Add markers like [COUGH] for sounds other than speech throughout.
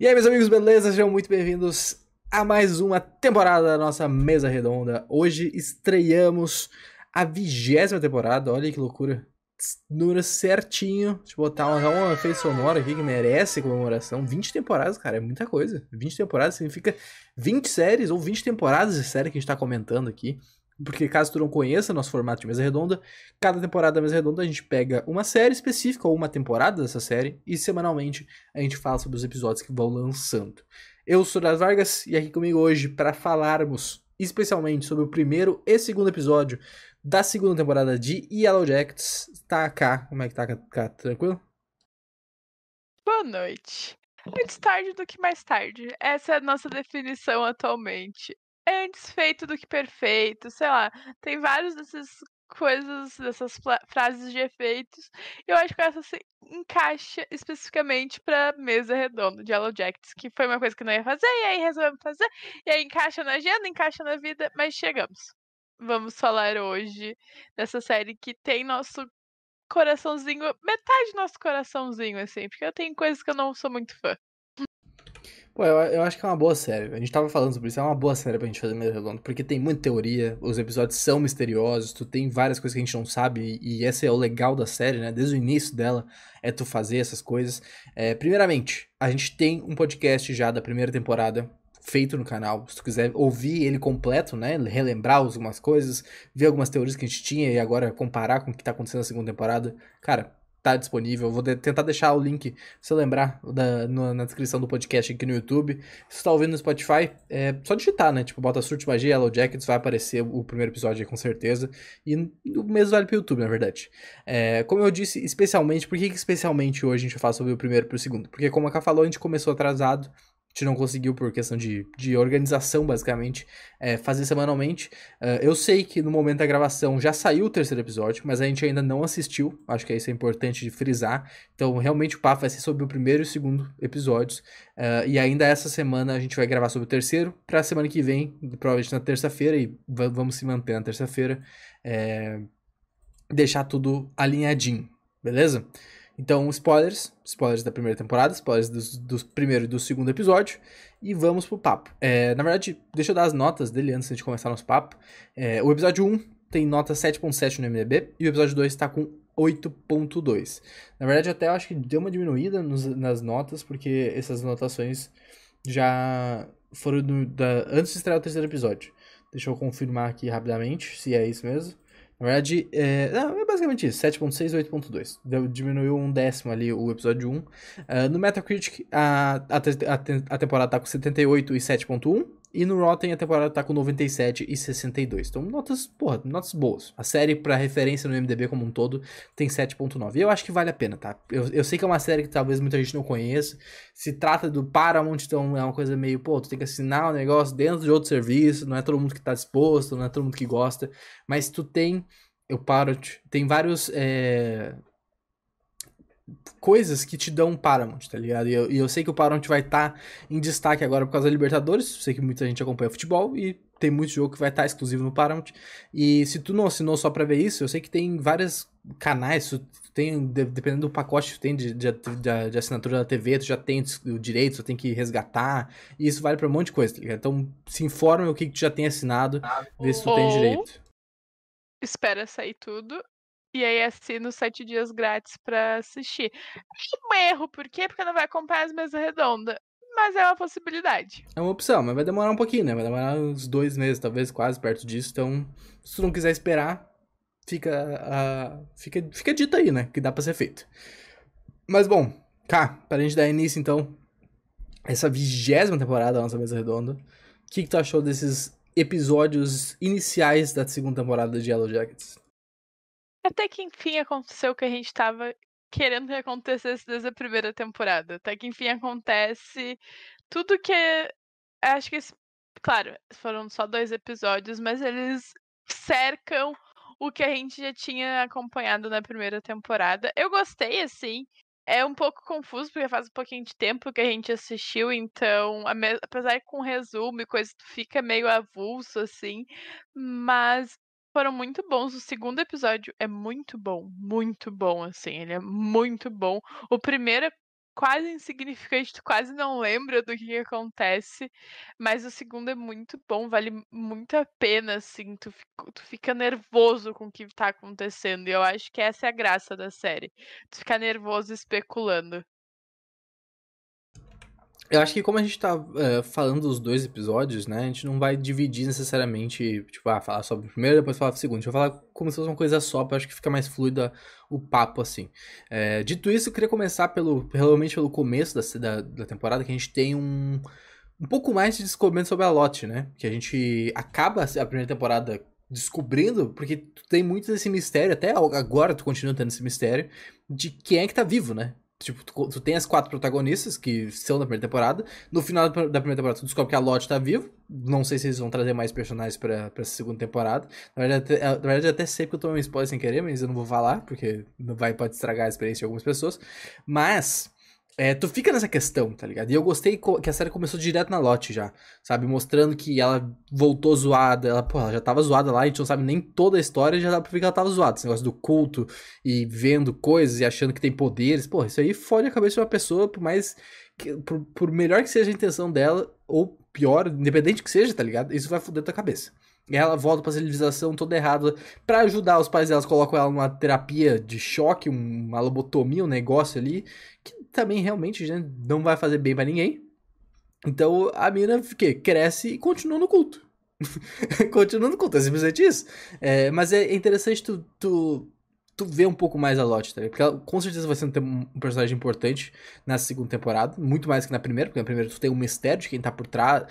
E aí, meus amigos, beleza? Sejam muito bem-vindos a mais uma temporada da nossa Mesa Redonda. Hoje estreamos a vigésima temporada, olha que loucura. Número certinho. Deixa eu botar uma, uma efeito sonoro aqui que merece comemoração. 20 temporadas, cara, é muita coisa. 20 temporadas significa 20 séries ou 20 temporadas de série que a gente tá comentando aqui. Porque caso tu não conheça nosso formato de mesa redonda, cada temporada da mesa redonda a gente pega uma série específica ou uma temporada dessa série e semanalmente a gente fala sobre os episódios que vão lançando. Eu sou das Vargas e aqui comigo hoje para falarmos especialmente sobre o primeiro e segundo episódio da segunda temporada de Yellow Jackets. Tá cá, como é que tá, cá? Tranquilo? Boa noite. Antes tarde do que mais tarde. Essa é a nossa definição atualmente antes feito do que perfeito, sei lá. Tem vários dessas coisas, dessas frases de efeitos. Eu acho que essa se encaixa especificamente pra mesa redonda de Yellow Jackets, que foi uma coisa que não ia fazer, e aí resolvemos fazer, e aí encaixa na agenda, encaixa na vida, mas chegamos. Vamos falar hoje dessa série que tem nosso coraçãozinho, metade do nosso coraçãozinho, assim, porque eu tenho coisas que eu não sou muito fã. Pô, eu, eu acho que é uma boa série. A gente tava falando sobre isso, é uma boa série pra gente fazer meio redondo, porque tem muita teoria, os episódios são misteriosos, tu tem várias coisas que a gente não sabe, e esse é o legal da série, né? Desde o início dela, é tu fazer essas coisas. É, primeiramente, a gente tem um podcast já da primeira temporada, feito no canal. Se tu quiser ouvir ele completo, né? Relembrar algumas coisas, ver algumas teorias que a gente tinha e agora comparar com o que tá acontecendo na segunda temporada. Cara, tá disponível. Vou de tentar deixar o link, se eu lembrar, da, no, na descrição do podcast aqui no YouTube. Se você tá ouvindo no Spotify, é só digitar, né? Tipo, bota Surte Magia, Yellow Jackets, vai aparecer o primeiro episódio aí com certeza. E o mesmo vale pro YouTube, na verdade. É, como eu disse, especialmente, por que, que especialmente hoje a gente fala sobre o primeiro pro segundo? Porque como a Ká falou, a gente começou atrasado gente não conseguiu por questão de, de organização, basicamente, é, fazer semanalmente. Uh, eu sei que no momento da gravação já saiu o terceiro episódio, mas a gente ainda não assistiu. Acho que isso é importante de frisar. Então, realmente, o papo vai ser sobre o primeiro e o segundo episódios. Uh, e ainda essa semana a gente vai gravar sobre o terceiro. Para a semana que vem, provavelmente na terça-feira, e vamos se manter na terça-feira, é, deixar tudo alinhadinho, beleza? Então, spoilers, spoilers da primeira temporada, spoilers do, do primeiro e do segundo episódio, e vamos pro papo. É, na verdade, deixa eu dar as notas dele antes de começar nosso papo. É, o episódio 1 tem nota 7.7 no MDB, e o episódio 2 está com 8.2. Na verdade, até eu acho que deu uma diminuída nos, nas notas, porque essas anotações já foram do, da, antes de estrear o terceiro episódio. Deixa eu confirmar aqui rapidamente se é isso mesmo. Na verdade, é, não, é basicamente isso, 7.6 e 8.2. Diminuiu um décimo ali o episódio 1. Uh, ah, no Metacritic, a, a, a, a temporada tá com 78 e 7.1. E no Rotten a temporada tá com 97 e 62. Então, notas, porra, notas boas. A série, pra referência no MDB como um todo, tem 7.9. E eu acho que vale a pena, tá? Eu, eu sei que é uma série que talvez muita gente não conheça. Se trata do Paramount, então é uma coisa meio, pô, tu tem que assinar o um negócio dentro de outro serviço. Não é todo mundo que tá disposto, não é todo mundo que gosta. Mas tu tem. Eu paro, tem vários. É, coisas que te dão Paramount, tá ligado? E eu, e eu sei que o Paramount vai estar tá em destaque agora por causa da Libertadores. Sei que muita gente acompanha futebol e tem muito jogo que vai estar tá exclusivo no Paramount. E se tu não assinou só pra ver isso, eu sei que tem vários canais, tu tem, dependendo do pacote que tu tem de, de, de, de, assinatura da TV, tu já tem o direito, tu tem que resgatar. E isso vale pra um monte de coisa, tá ligado? Então se informa o que, que tu já tem assinado, vê se tu tem direito. Espera sair tudo e aí assino sete dias grátis para assistir. É um erro, por quê? Porque não vai acompanhar as mesas redondas. Mas é uma possibilidade. É uma opção, mas vai demorar um pouquinho, né? Vai demorar uns dois meses, talvez quase perto disso. Então, se tu não quiser esperar, fica, uh, fica, fica dito aí, né? Que dá pra ser feito. Mas bom, cá, pra gente dar início então, essa vigésima temporada da nossa mesa redonda. O que, que tu achou desses episódios iniciais da segunda temporada de Yellow Jackets? Até que enfim aconteceu o que a gente tava querendo que acontecesse desde a primeira temporada. Até que enfim acontece tudo que. Acho que. Claro, foram só dois episódios, mas eles cercam o que a gente já tinha acompanhado na primeira temporada. Eu gostei, assim. É um pouco confuso, porque faz um pouquinho de tempo que a gente assistiu, então, apesar com resumo e coisa, fica meio avulso, assim. Mas foram muito bons. O segundo episódio é muito bom, muito bom, assim. Ele é muito bom. O primeiro quase insignificante, [LAUGHS] tu quase não lembra do que, que acontece, mas o segundo é muito bom, vale muito a pena, assim, tu, tu fica nervoso com o que tá acontecendo, e eu acho que essa é a graça da série, tu ficar nervoso especulando. Eu acho que como a gente tá uh, falando dos dois episódios, né, a gente não vai dividir necessariamente, tipo, ah, falar sobre o primeiro depois falar do segundo. A gente vai falar como se fosse uma coisa só, eu acho que fica mais fluida o papo, assim. É, dito isso, eu queria começar pelo, realmente pelo começo da, da, da, temporada, que a gente tem um, um pouco mais de descobrimento sobre a Lot, né, que a gente acaba a primeira temporada descobrindo, porque tem muito desse mistério, até agora tu continua tendo esse mistério, de quem é que tá vivo, né? Tipo, tu, tu, tem as quatro protagonistas que são da primeira temporada. No final da primeira temporada, tu descobre que a Lot tá vivo. Não sei se eles vão trazer mais personagens pra, pra segunda temporada. Na verdade, até, na verdade, até sei que eu tomei um spoiler sem querer, mas eu não vou falar, porque vai, pode estragar a experiência de algumas pessoas. Mas é, tu fica nessa questão, tá ligado? E eu gostei que a série começou direto na lote já, sabe? Mostrando que ela voltou zoada, ela, pô, ela já tava zoada lá, a gente não sabe nem toda a história, já dá pra ver que ela tava zoada. Esse negócio do culto e vendo coisas e achando que tem poderes, pô, isso aí fode a cabeça de uma pessoa, por mais. Que, por, por melhor que seja a intenção dela, ou pior, independente que seja, tá ligado? Isso vai foder tua cabeça. E ela volta pra civilização toda errada. para ajudar os pais delas, colocam ela numa terapia de choque, uma lobotomia, um negócio ali, que também realmente já não vai fazer bem para ninguém. Então a mina que, cresce e continua no culto. [LAUGHS] continua no culto, é simplesmente isso. É, mas é interessante tu, tu, tu ver um pouco mais a Lot, tá? Porque ela, com certeza vai ser um, um, personagem importante na segunda temporada, muito mais que na primeira, porque na primeira tu tem um mistério de quem tá por trás,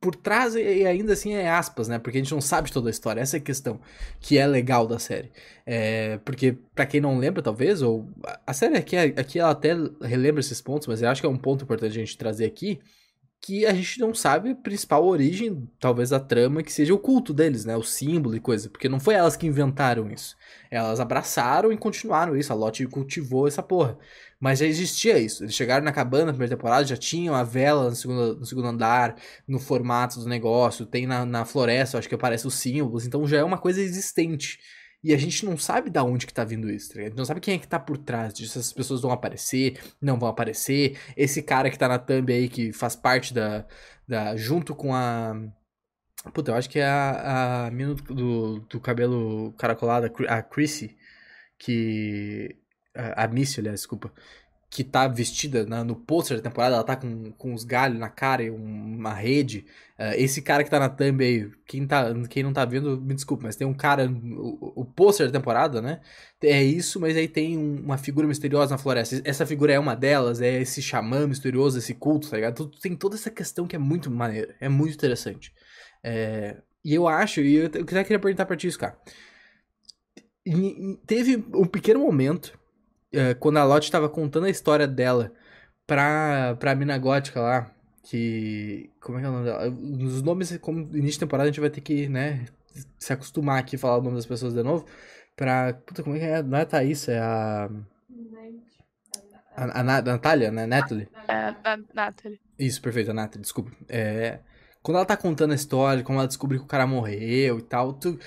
por trás e ainda assim é aspas, né? Porque a gente não sabe toda a história. Essa é a questão que é legal da série. É, porque, para quem não lembra, talvez, ou. A série aqui, aqui ela até relembra esses pontos, mas eu acho que é um ponto importante a gente trazer aqui que a gente não sabe a principal origem, talvez, da trama, que seja o culto deles, né? O símbolo e coisa. Porque não foi elas que inventaram isso. Elas abraçaram e continuaram isso. A Lotte cultivou essa porra. Mas já existia isso. Eles chegaram na cabana na primeira temporada, já tinham a vela no segundo, no segundo andar, no formato do negócio. Tem na, na floresta, acho que aparece os símbolos. Então já é uma coisa existente. E a gente não sabe da onde que tá vindo isso, tá A gente não sabe quem é que tá por trás disso. Essas pessoas vão aparecer, não vão aparecer. Esse cara que tá na thumb aí, que faz parte da. da junto com a. Puta, eu acho que é a, a do, do cabelo caracolado, a Chrissy, que. A, a Missy, aliás, desculpa que tá vestida na, no pôster da temporada, ela tá com, com os galhos na cara e uma rede. Uh, esse cara que tá na thumb aí, quem, tá, quem não tá vendo, me desculpe, mas tem um cara, o, o pôster da temporada, né? É isso, mas aí tem um, uma figura misteriosa na floresta. Essa figura é uma delas, é esse xamã misterioso, esse culto, tá ligado? Tem toda essa questão que é muito maneira, é muito interessante. É, e eu acho, e eu, eu queria perguntar pra ti isso, cara. Teve um pequeno momento quando a Lotte estava contando a história dela pra, pra mina gótica lá, que. Como é que é o nome dela? Os nomes, como início de temporada, a gente vai ter que, né, se acostumar aqui a falar o nome das pessoas de novo. Pra. Puta, como é que é? Não é a Thaís, é a. A, a, a Natália, né? Natalie? É, a Natalie. Isso, perfeito, a Natalie, desculpa. É, quando ela tá contando a história, como ela descobriu que o cara morreu e tal, tu,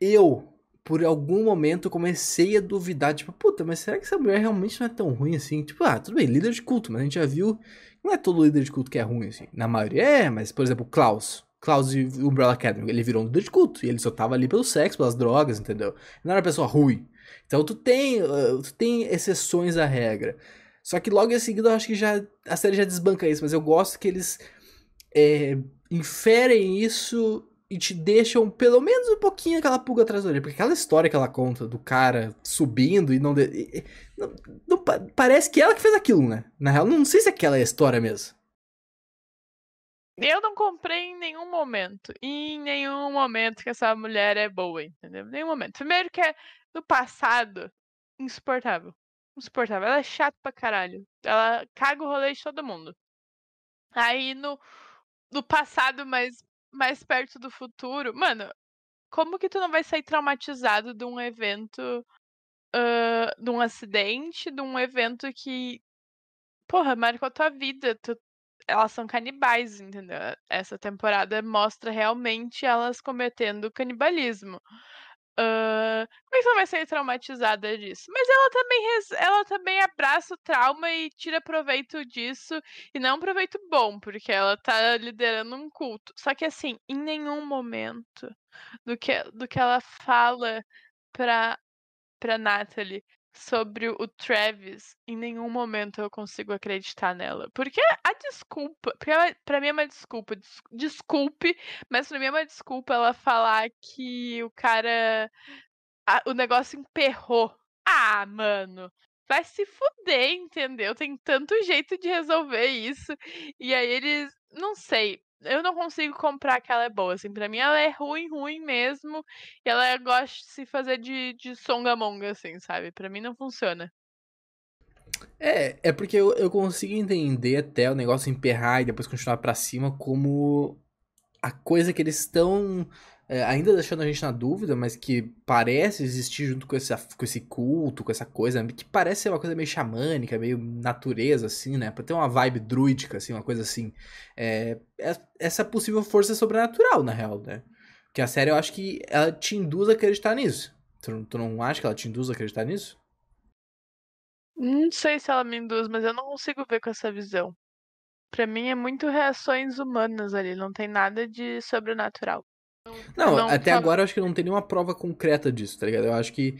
eu, por algum momento comecei a duvidar, tipo, puta, mas será que essa mulher realmente não é tão ruim assim? Tipo, ah, tudo bem, líder de culto, mas a gente já viu, não é todo líder de culto que é ruim assim. Na maioria é, mas por exemplo, Klaus, Klaus e Umbrella Academy, ele virou um líder de culto e ele só tava ali pelo sexo, pelas drogas, entendeu? Não era uma pessoa ruim. Então tu tem, uh, tu tem exceções à regra. Só que logo em seguida eu acho que já a série já desbanca isso, mas eu gosto que eles é, inferem isso e te deixam pelo menos um pouquinho aquela pulga atrás da orelha. Porque aquela história que ela conta do cara subindo e não, de... não, não, Parece que ela que fez aquilo, né? Na real, não sei se aquela é a história mesmo. Eu não comprei em nenhum momento. Em nenhum momento que essa mulher é boa, entendeu? Nenhum momento. Primeiro que é no passado, insuportável. Insuportável. Ela é chata pra caralho. Ela caga o rolê de todo mundo. Aí no, no passado, mas mais perto do futuro. Mano, como que tu não vai sair traumatizado de um evento, uh, de um acidente, de um evento que, porra, marcou a tua vida. Tu, elas são canibais, entendeu? Essa temporada mostra realmente elas cometendo canibalismo. Uh, como é que ela vai sair traumatizada disso? Mas ela também, ela também abraça o trauma e tira proveito disso. E não um proveito bom, porque ela tá liderando um culto. Só que assim, em nenhum momento do que, do que ela fala pra, pra Natalie sobre o Travis, em nenhum momento eu consigo acreditar nela. Porque a desculpa, porque pra mim é uma desculpa, des, desculpe, mas pra mim é uma desculpa ela falar que o cara. A, o negócio emperrou. Ah, mano. Vai se fuder, entendeu? Tem tanto jeito de resolver isso. E aí eles. Não sei eu não consigo comprar que ela é boa, assim, pra mim ela é ruim, ruim mesmo, e ela gosta de se fazer de, de songamonga, assim, sabe? Pra mim não funciona. É, é porque eu, eu consigo entender até o negócio emperrar e depois continuar para cima como a coisa que eles estão ainda deixando a gente na dúvida, mas que parece existir junto com, esse com esse culto, com essa coisa, que parece ser uma coisa meio xamânica, meio natureza, assim, né? Pra ter uma vibe druídica, assim, uma coisa assim. É, é, essa possível força sobrenatural, na real, né? Que a série eu acho que ela te induz a acreditar nisso. Tu, tu não acha que ela te induz a acreditar nisso? Não sei se ela me induz, mas eu não consigo ver com essa visão. Pra mim é muito reações humanas ali, não tem nada de sobrenatural. Não, não até agora eu acho que não tem nenhuma prova concreta disso, tá ligado? Eu acho que.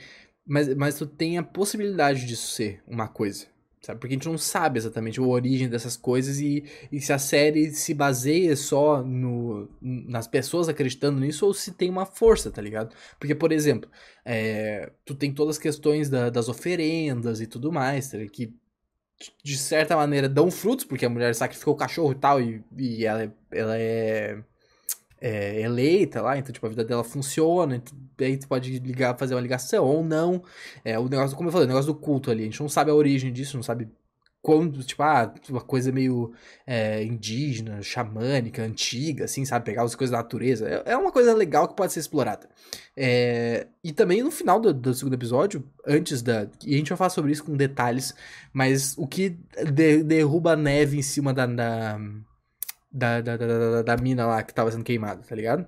Mas, mas tu tem a possibilidade disso ser uma coisa. Sabe? Porque a gente não sabe exatamente a origem dessas coisas e, e se a série se baseia só no, nas pessoas acreditando nisso ou se tem uma força, tá ligado? Porque, por exemplo, é, tu tem todas as questões da, das oferendas e tudo mais, tá ligado? que de certa maneira dão frutos, porque a mulher sacrificou o cachorro e tal, e, e ela, ela é é, eleita lá, então tipo, a vida dela funciona, aí tu pode ligar, fazer uma ligação ou não. É, o negócio, como eu falei, o negócio do culto ali, a gente não sabe a origem disso, não sabe quando, tipo, ah, uma coisa meio é, indígena, xamânica, antiga, assim, sabe? Pegar as coisas da natureza. É, é uma coisa legal que pode ser explorada. É, e também no final do, do, segundo episódio, antes da. E a gente vai falar sobre isso com detalhes, mas o que de, derruba a neve em cima da, da da, da, da, da, mina lá que tava sendo queimada, tá ligado?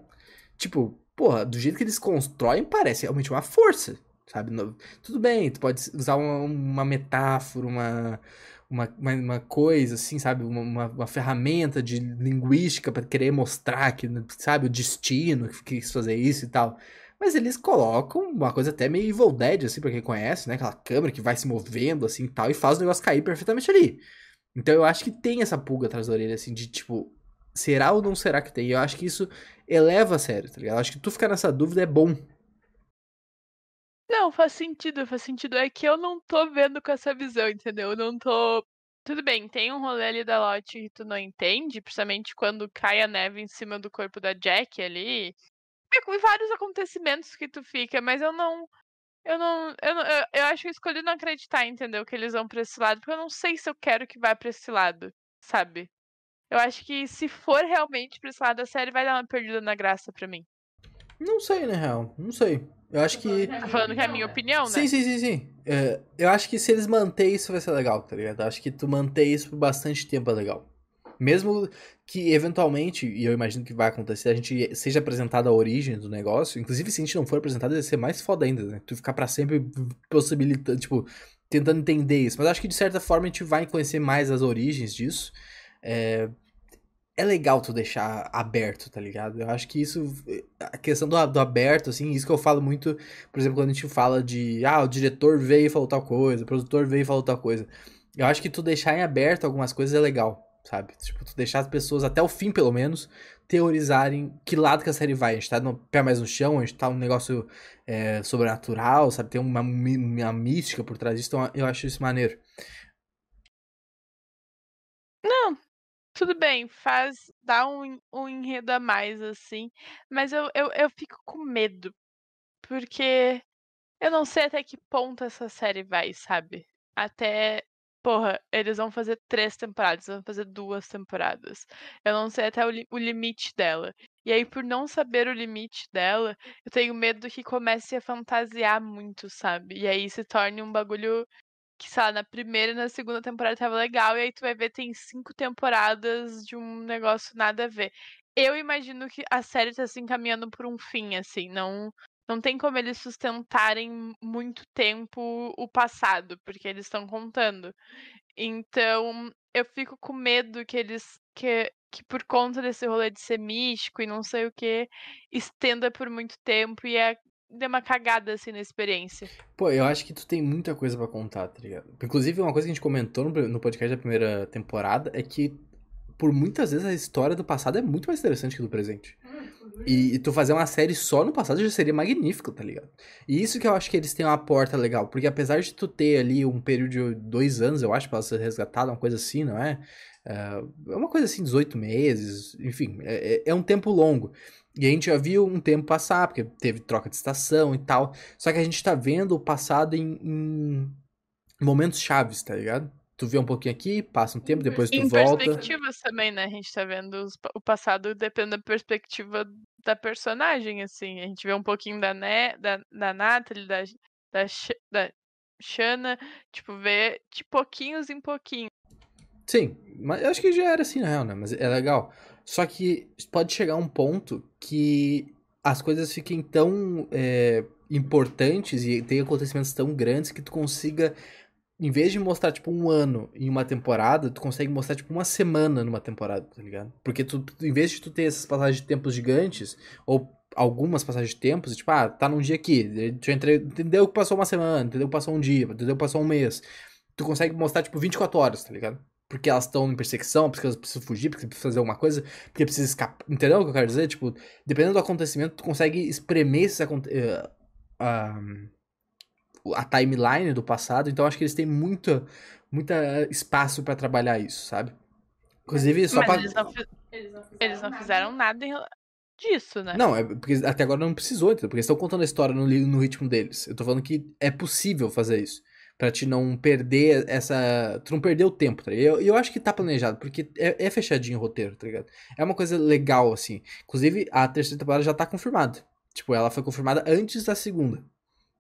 Tipo, porra, do jeito que eles constroem, parece realmente uma força, sabe? Tudo bem, tu pode usar uma, uma metáfora, uma, uma, uma, coisa assim, sabe? Uma, uma ferramenta de linguística para querer mostrar que, sabe, o destino que quis fazer isso e tal. Mas eles colocam uma coisa até meio Evil Dead, assim, pra quem conhece, né? Aquela câmera que vai se movendo, assim, tal, e faz o negócio cair perfeitamente ali. Então eu acho que tem essa pulga atrás da orelha, assim, de tipo, será ou não será que tem? Eu acho que isso eleva a série, tá ligado? Eu acho que tu ficar nessa dúvida é bom. Não, faz sentido, faz sentido. É que eu não tô vendo com essa visão, entendeu? Eu não tô. Tudo bem, tem um rolê ali da Lotte que tu não entende, principalmente quando cai a neve em cima do corpo da Jack ali. E vários acontecimentos que tu fica, mas eu não. Eu não. Eu, não, eu, eu acho que eu escolhi não acreditar, entendeu? Que eles vão pra esse lado, porque eu não sei se eu quero que vá pra esse lado, sabe? Eu acho que se for realmente pra esse lado da série, vai dar uma perdida na graça pra mim. Não sei, na real. Não sei. Eu acho que. Tá falando que é a minha opinião, né? Sim, sim, sim, sim. É, eu acho que se eles manterem isso vai ser legal, tá ligado? Eu acho que tu manter isso por bastante tempo é legal. Mesmo que eventualmente, e eu imagino que vai acontecer, a gente seja apresentado a origem do negócio. Inclusive, se a gente não for apresentado, vai ser mais foda ainda, né? Tu ficar para sempre possibilitando, tipo, tentando entender isso. Mas acho que de certa forma a gente vai conhecer mais as origens disso. É, é legal tu deixar aberto, tá ligado? Eu acho que isso, a questão do, do, aberto, assim, isso que eu falo muito, por exemplo, quando a gente fala de, ah, o diretor veio e falou tal coisa, o produtor veio e falou tal coisa. Eu acho que tu deixar em aberto algumas coisas é legal, sabe? Tipo, tu deixar as pessoas, até o fim pelo menos, teorizarem que lado que a série vai. A gente tá no pé mais no chão, a gente tá um negócio é, sobrenatural, sabe? Tem uma, uma mística por trás disso, então eu acho isso maneiro. Não, tudo bem, faz. dá um, um enredo a mais, assim. Mas eu, eu, eu fico com medo. Porque eu não sei até que ponto essa série vai, sabe? Até. Porra, eles vão fazer três temporadas, vão fazer duas temporadas. Eu não sei até o, li o limite dela. E aí, por não saber o limite dela, eu tenho medo que comece a fantasiar muito, sabe? E aí se torne um bagulho que, sei lá, na primeira e na segunda temporada tava legal, e aí tu vai ver tem cinco temporadas de um negócio nada a ver. Eu imagino que a série tá se encaminhando por um fim, assim, não não tem como eles sustentarem muito tempo o passado, porque eles estão contando. Então, eu fico com medo que eles que, que por conta desse rolê de ser místico e não sei o que, estenda por muito tempo e é dê uma cagada assim na experiência. Pô, eu acho que tu tem muita coisa para contar, tá ligado? Inclusive, uma coisa que a gente comentou no, no podcast da primeira temporada é que por muitas vezes a história do passado é muito mais interessante que do presente. E, e, tu fazer uma série só no passado já seria magnífico, tá ligado? E isso que eu acho que eles têm uma porta legal, porque apesar de tu ter ali um período de dois anos, eu acho, pra ela ser resgatada, uma coisa assim, não é? É, é uma coisa assim, 18 meses, enfim, é, é, é um tempo longo. E a gente já viu um tempo passar, porque teve troca de estação e tal. Só que a gente tá vendo o passado em, em momentos chaves, tá ligado? Tu vê um pouquinho aqui, passa um tempo, depois tu em volta. Em perspectivas também, né? A gente tá vendo os, o passado depende da perspectiva da personagem, assim. A gente vê um pouquinho da, né, da, da Natalie, da, da, da Shana, tipo, vê de pouquinhos em pouquinho. Sim, mas eu acho que já era assim, na real, né? Mas é legal. Só que pode chegar um ponto que as coisas fiquem tão é, importantes e tem acontecimentos tão grandes que tu consiga, em vez de mostrar, tipo, um ano em uma temporada, tu consegue mostrar, tipo, uma semana numa temporada, tá ligado? Porque tu, em vez de tu ter essas passagens de tempos gigantes, ou algumas passagens de tempos, tipo, ah, tá num dia aqui, tu entendeu que passou uma semana, entendeu que passou um dia, entendeu que passou um mês. Tu consegue mostrar, tipo, 24 horas, tá ligado? porque elas estão em perseguição, porque elas precisam fugir, porque precisam fazer alguma coisa, porque precisam escapar. Entendeu o que eu quero dizer? Tipo, dependendo do acontecimento, tu consegue espremer esse, uh, uh, a timeline do passado, então acho que eles têm muito, muita espaço para trabalhar isso, sabe? Inclusive, só pra... eles, não eles não fizeram nada disso, né? Não, é porque até agora não precisou, entendeu? porque eles estão contando a história no, no ritmo deles. Eu tô falando que é possível fazer isso para te não perder essa. Tu não perder o tempo, tá ligado? Eu, eu acho que tá planejado, porque é, é, fechadinho o roteiro, tá ligado? É uma coisa legal, assim. Inclusive, a terceira temporada já tá confirmada. Tipo, ela foi confirmada antes da segunda.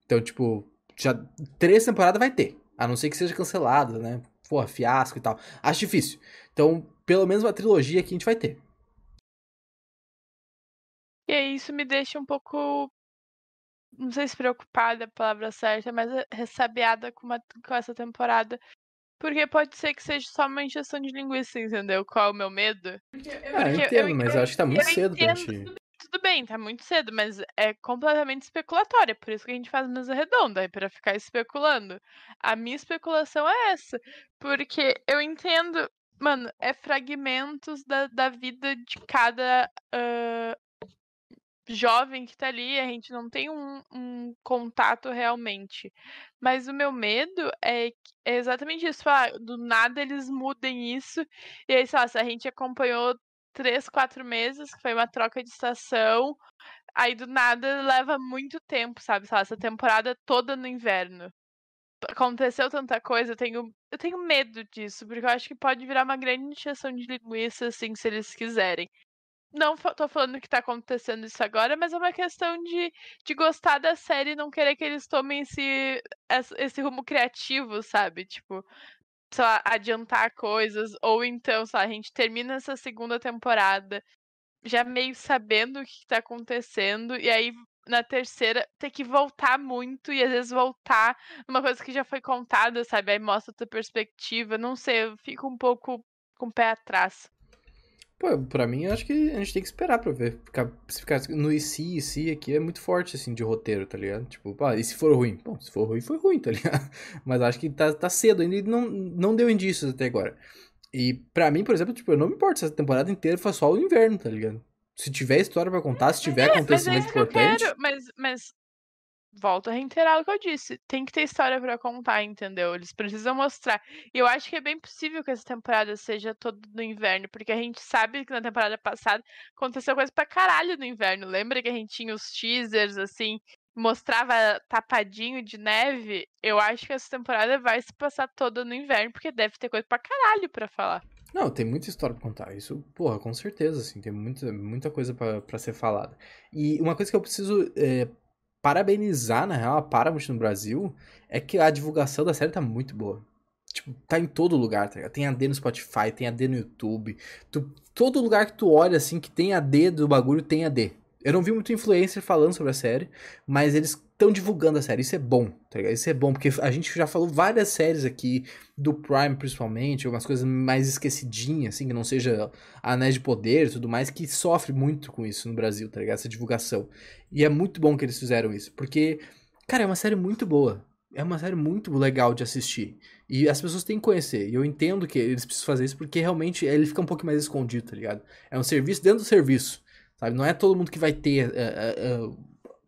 Então, tipo, já três temporadas vai ter. A não ser que seja cancelada, né? Porra, fiasco e tal. Acho difícil. Então, pelo menos uma trilogia aqui a gente vai ter. E aí, isso me deixa um pouco não sei se preocupada é a palavra certa, mas ressabiada com, uma, com essa temporada. Porque pode ser que seja só uma injeção de linguiça, entendeu? Qual é o meu medo? Porque eu, ah, eu entendo, eu, mas eu acho que tá muito cedo entendo, pra gente. Tudo bem, tá muito cedo, mas é completamente especulatória. Por isso que a gente faz mesa redonda, é pra ficar especulando. A minha especulação é essa. Porque eu entendo. Mano, é fragmentos da, da vida de cada uh, jovem que tá ali, a gente não tem um, um contato realmente. Mas o meu medo é, é exatamente isso. Ah, do nada eles mudem isso. E aí, sei lá, se a gente acompanhou três, quatro meses, que foi uma troca de estação. Aí do nada leva muito tempo, sabe? Lá, essa temporada toda no inverno. Aconteceu tanta coisa, eu tenho, eu tenho medo disso, porque eu acho que pode virar uma grande injeção de linguiça, assim, se eles quiserem não tô falando que tá acontecendo isso agora, mas é uma questão de, de gostar da série e não querer que eles tomem esse, esse rumo criativo, sabe? Tipo, sei lá, adiantar coisas, ou então, sei lá, a gente termina essa segunda temporada já meio sabendo o que tá acontecendo, e aí na terceira ter que voltar muito e às vezes voltar numa coisa que já foi contada, sabe? Aí mostra outra perspectiva, não sei, eu fico um pouco com o pé atrás. Pô, pra mim, acho que a gente tem que esperar pra ver. Ficar, se ficar no e se, e se aqui é muito forte, assim, de roteiro, tá ligado? Tipo, pá, e se for ruim? Bom, se for ruim, foi ruim, tá [LAUGHS] ligado? Mas acho que tá, tá cedo ainda e não, não deu indícios até agora. E pra mim, por exemplo, tipo, eu não me importo se essa temporada inteira for só o inverno, tá ligado? Se tiver história pra contar, se tiver é, acontecimento mas é importante. Quero, mas, mas volto a reiterar o que eu disse. Tem que ter história para contar, entendeu? Eles precisam mostrar. E eu acho que é bem possível que essa temporada seja toda no inverno, porque a gente sabe que na temporada passada aconteceu coisa pra caralho no inverno. Lembra que a gente tinha os teasers, assim, mostrava tapadinho de neve? Eu acho que essa temporada vai se passar toda no inverno, porque deve ter coisa pra caralho pra falar. Não, tem muita história pra contar. Isso, porra, com certeza, assim, tem muita, muita coisa para ser falada. E uma coisa que eu preciso é, parabenizar, na real, a Paramount no Brasil, é que a divulgação da série tá muito boa. Tipo, tá em todo lugar, tá ligado? Tem AD no Spotify, tem AD no YouTube. Tu, todo lugar que tu olha, assim, que tem AD do bagulho, tem AD. Eu não vi muito influencer falando sobre a série, mas eles estão divulgando a série. Isso é bom, tá ligado? Isso é bom, porque a gente já falou várias séries aqui, do Prime principalmente, algumas coisas mais esquecidinhas, assim, que não seja Anéis de Poder e tudo mais, que sofre muito com isso no Brasil, tá ligado? Essa divulgação. E é muito bom que eles fizeram isso, porque, cara, é uma série muito boa. É uma série muito legal de assistir. E as pessoas têm que conhecer. E eu entendo que eles precisam fazer isso porque realmente ele fica um pouco mais escondido, tá ligado? É um serviço dentro do serviço. Sabe? Não é todo mundo que vai ter uh, uh,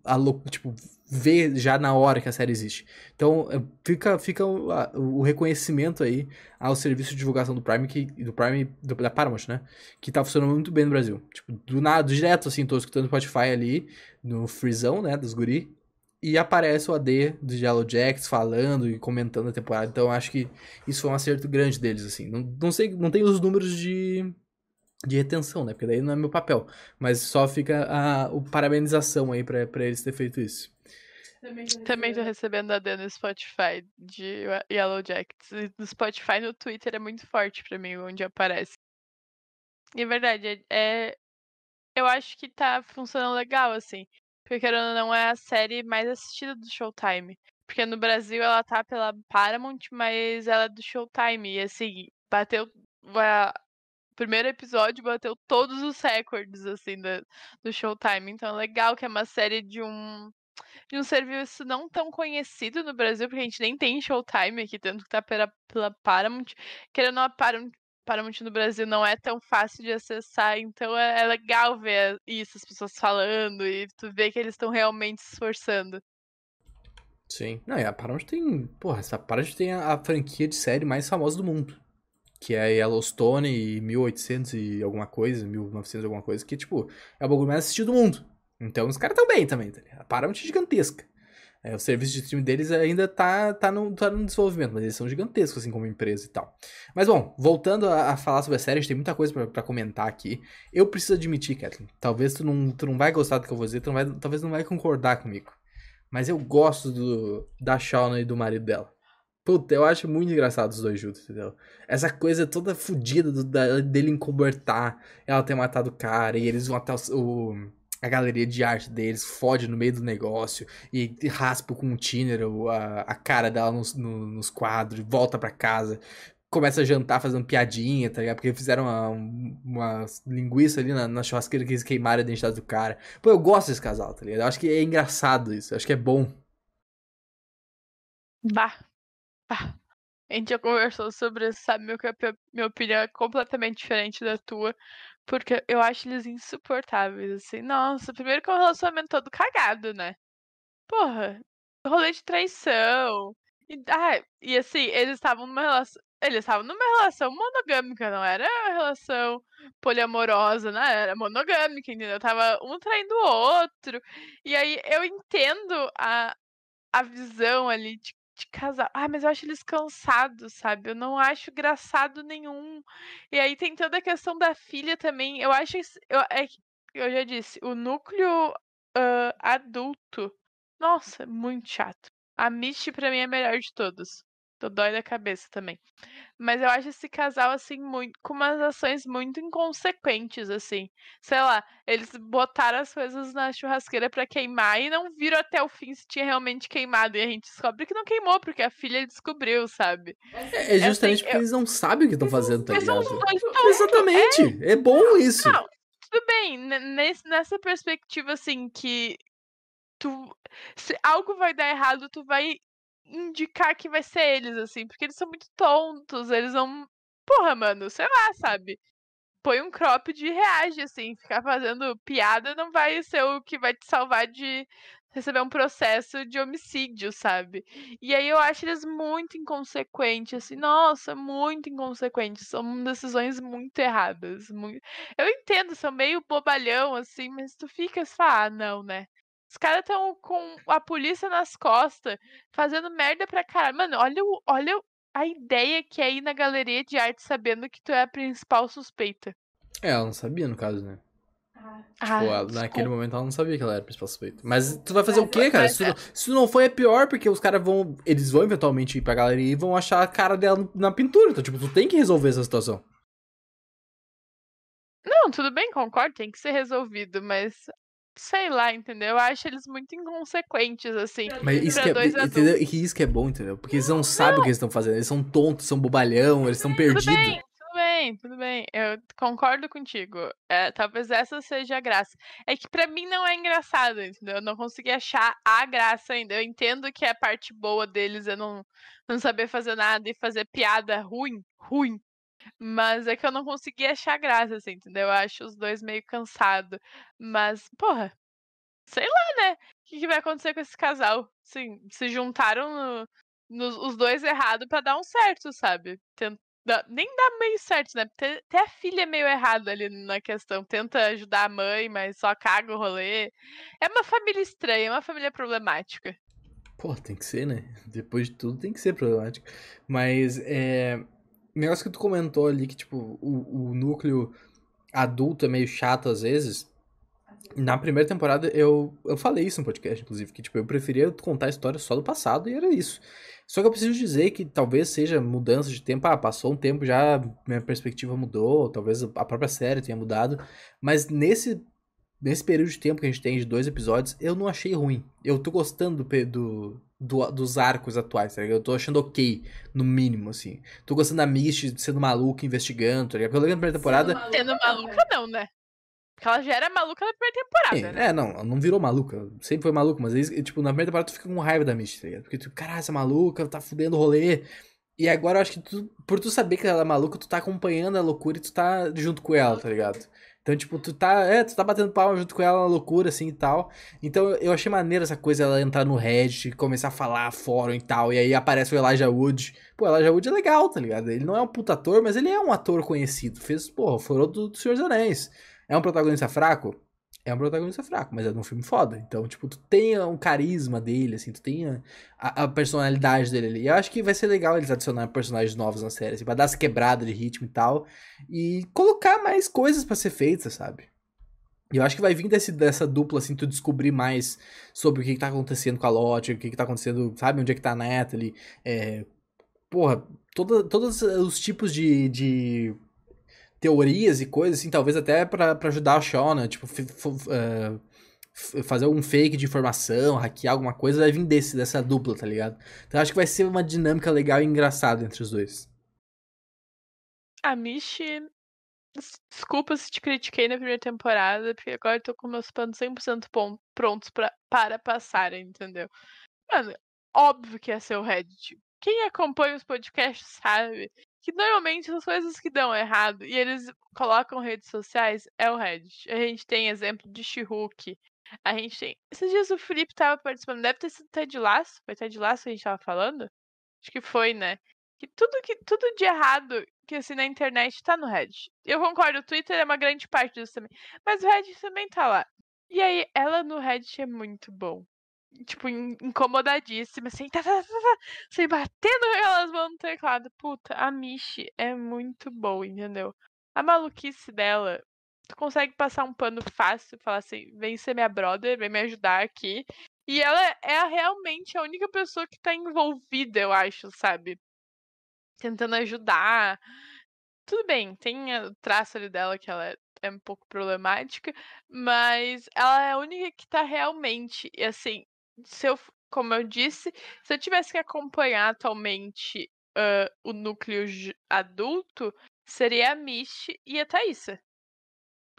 a, tipo, ver já na hora que a série existe. Então, fica, fica o, a, o reconhecimento aí ao serviço de divulgação do Prime, que, do Prime, do, da Paramount, né? Que tá funcionando muito bem no Brasil. Tipo, do nada, direto, assim, tô escutando Spotify ali, no freezão, né, dos guri, e aparece o AD do Yellow Jacks falando e comentando a temporada. Então, acho que isso foi um acerto grande deles, assim. Não, não sei, não tem os números de de retenção, né? Porque daí não é meu papel. Mas só fica a, o parabenização aí pra, pra eles ter feito isso. Também tô recebendo a D no Spotify de Yellow Jackets. No Spotify no Twitter é muito forte pra mim, onde aparece. E é verdade, é, é, eu acho que tá funcionando legal, assim. Porque querendo ou não, é a série mais assistida do Showtime. Porque no Brasil ela tá pela Paramount, mas ela é do Showtime. E assim, bateu primeiro episódio bateu todos os recordes, assim, do, do Showtime. Então é legal que é uma série de um de um serviço não tão conhecido no Brasil, porque a gente nem tem Showtime aqui, tanto que tá pela, pela Paramount. Querendo a Paramount, Paramount no Brasil não é tão fácil de acessar, então é, é legal ver isso, as pessoas falando, e tu vê que eles estão realmente se esforçando. Sim. Não, e a Paramount tem. Porra, essa Paramount tem a, a franquia de série mais famosa do mundo que é Yellowstone e 1800 e alguma coisa, 1900 alguma coisa, que, tipo, é o bagulho mais assistido do mundo. Então os caras estão bem também, tá ligado? A Paramount é gigantesca. É, o serviço de streaming deles ainda tá, tá, no, tá no desenvolvimento, mas eles são gigantescos, assim, como empresa e tal. Mas, bom, voltando a, a falar sobre a série, a gente tem muita coisa para comentar aqui. Eu preciso admitir, Kathleen, talvez tu não, tu não vai gostar do que eu vou dizer, tu não vai, talvez não vai concordar comigo. Mas eu gosto do, da Shauna e do marido dela. Puta, eu acho muito engraçado os dois juntos, entendeu? Essa coisa toda fodida dele encobertar, ela ter matado o cara, e eles vão até o, o, a galeria de arte deles, fode no meio do negócio, e raspa com um thinner a, a cara dela nos, no, nos quadros, volta pra casa, começa a jantar fazendo piadinha, tá ligado? Porque fizeram uma, uma linguiça ali na, na churrasqueira que eles queimaram a identidade do cara. Pô, eu gosto desse casal, tá ligado? Eu acho que é engraçado isso, acho que é bom. Bah, [LAUGHS] a gente já conversou sobre isso, sabe? Meu, minha opinião é completamente diferente da tua. Porque eu acho eles insuportáveis, assim. Nossa, primeiro que é um relacionamento todo cagado, né? Porra, rolê de traição. E, ah, e assim, eles estavam numa relação. Eles estavam numa relação monogâmica, não era relação poliamorosa, não era monogâmica, entendeu? Tava um traindo o outro. E aí eu entendo a, a visão ali de de casal. Ah, mas eu acho eles cansados, sabe? Eu não acho engraçado nenhum. E aí tem toda a questão da filha também. Eu acho. Eu, é, eu já disse, o núcleo uh, adulto. Nossa, muito chato. A Misty pra mim é a melhor de todos. Tô dói da cabeça também. Mas eu acho esse casal, assim, muito, com umas ações muito inconsequentes, assim. Sei lá, eles botaram as coisas na churrasqueira para queimar e não viram até o fim se tinha realmente queimado. E a gente descobre que não queimou, porque a filha descobriu, sabe? É, é justamente assim, porque eu... eles não sabem o que estão fazendo, tá ligado? Exatamente. É. é bom isso. Não, tudo bem. Nessa perspectiva, assim, que tu. Se algo vai dar errado, tu vai indicar que vai ser eles, assim, porque eles são muito tontos, eles não. Porra, mano, sei lá, sabe? Põe um crop de reage, assim, ficar fazendo piada não vai ser o que vai te salvar de receber um processo de homicídio, sabe? E aí eu acho eles muito inconsequentes, assim, nossa, muito inconsequentes. São decisões muito erradas. Muito... Eu entendo, são meio bobalhão, assim, mas tu fica assim, ah, não, né? Os caras estão com a polícia nas costas, fazendo merda pra caralho. Mano, olha, o, olha a ideia que é ir na galeria de arte sabendo que tu é a principal suspeita. É, ela não sabia, no caso, né? Ah, tipo, ela, naquele momento ela não sabia que ela era a principal suspeita. Mas tu vai fazer mas, o quê, cara? Se, é... se não foi, é pior, porque os caras vão. Eles vão eventualmente ir pra galeria e vão achar a cara dela na pintura. Então, tipo, tu tem que resolver essa situação. Não, tudo bem, concordo, tem que ser resolvido, mas sei lá, entendeu? Eu acho eles muito inconsequentes, assim. Mas isso que, é, entendeu? isso que é bom, entendeu? Porque eles não, não sabem o que eles estão fazendo. Eles são tontos, são bobalhão, eles estão perdidos. Tudo bem, tudo bem, tudo bem. Eu concordo contigo. É, talvez essa seja a graça. É que para mim não é engraçado, entendeu? Eu não consegui achar a graça ainda. Eu entendo que a parte boa deles é não, não saber fazer nada e fazer piada ruim, ruim. Mas é que eu não consegui achar graça, assim, entendeu? Eu acho os dois meio cansados. Mas, porra, sei lá, né? O que, que vai acontecer com esse casal? Sim, se juntaram no, no, os dois errados para dar um certo, sabe? Tenta, nem dá meio certo, né? Até a filha é meio errada ali na questão. Tenta ajudar a mãe, mas só caga o rolê. É uma família estranha, é uma família problemática. Pô, tem que ser, né? Depois de tudo tem que ser problemático. Mas é negócio que tu comentou ali, que, tipo, o, o núcleo adulto é meio chato às vezes. Na primeira temporada eu, eu falei isso no podcast, inclusive, que tipo, eu preferia contar a história só do passado e era isso. Só que eu preciso dizer que talvez seja mudança de tempo. Ah, passou um tempo já, minha perspectiva mudou, talvez a própria série tenha mudado. Mas nesse, nesse período de tempo que a gente tem de dois episódios, eu não achei ruim. Eu tô gostando do, do, do, dos arcos atuais, tá ligado? Eu tô achando ok, no mínimo, assim. Tô gostando da Misty sendo maluca, investigando, tá ligado? Porque eu lembro na primeira temporada. Sendo maluca, não, né? Porque ela já era maluca na primeira temporada, é, né? É, não, ela não virou maluca. Sempre foi maluca, mas aí, tipo, na primeira temporada tu fica com raiva da Misty, tá ligado? Porque tu, caralho, essa maluca, tá fudendo o rolê. E agora eu acho que tu, por tu saber que ela é maluca, tu tá acompanhando a loucura e tu tá junto com ela, tá ligado? Então, tipo, tu tá, é, tu tá batendo palma junto com ela na loucura, assim, e tal. Então, eu achei maneiro essa coisa, ela entrar no Reddit, começar a falar fórum e tal, e aí aparece o Elijah Wood. Pô, Elijah Wood é legal, tá ligado? Ele não é um puta ator, mas ele é um ator conhecido. Fez, pô, Forodo do, do Senhor dos Anéis. É um protagonista fraco? É um protagonista fraco, mas é um filme foda. Então, tipo, tu tem um carisma dele, assim, tu tem a, a, personalidade dele ali. E eu acho que vai ser legal eles adicionarem personagens novos na série, assim, pra dar essa quebrada de ritmo e tal. E colocar mais coisas para ser feitas, sabe? E eu acho que vai vir desse, dessa dupla, assim, tu descobrir mais sobre o que, que tá acontecendo com a Lotte, o que, que tá acontecendo, sabe? Onde é que tá a Natalie. É, porra, toda, todos os tipos de, de teorias e coisas, assim, talvez até para ajudar a Shona, tipo, uh, fazer um fake de informação, hackear alguma coisa, vai vir desse, dessa dupla, tá ligado? Então acho que vai ser uma dinâmica legal e engraçada entre os dois. A Michi, desculpa se te critiquei na primeira temporada, porque agora eu tô com meus panos 100% prontos pra, para passar, entendeu? Mano, óbvio que ia ser o Reddit. Quem acompanha os podcasts sabe que normalmente as coisas que dão errado e eles colocam redes sociais é o Reddit. A gente tem exemplo de Shihuk. A gente tem. Esses dias o Felipe tava participando, deve ter sido Ted Laço. Foi Ted Laço que a gente tava falando? Acho que foi, né? Que tudo, que tudo de errado que assim na internet tá no Reddit. Eu concordo, o Twitter é uma grande parte disso também. Mas o Reddit também tá lá. E aí, ela no Reddit é muito bom tipo, incomodadíssima, assim, tá, tá, tá, tá, assim, batendo aquelas mãos no teclado. Puta, a Michi é muito boa, entendeu? A maluquice dela, tu consegue passar um pano fácil, falar assim, vem ser minha brother, vem me ajudar aqui. E ela é realmente a única pessoa que tá envolvida, eu acho, sabe? Tentando ajudar. Tudo bem, tem o traço ali dela que ela é é um pouco problemática, mas ela é a única que tá realmente, assim, se eu, como eu disse, se eu tivesse que acompanhar atualmente uh, o núcleo adulto, seria a Mish e a Thaísa.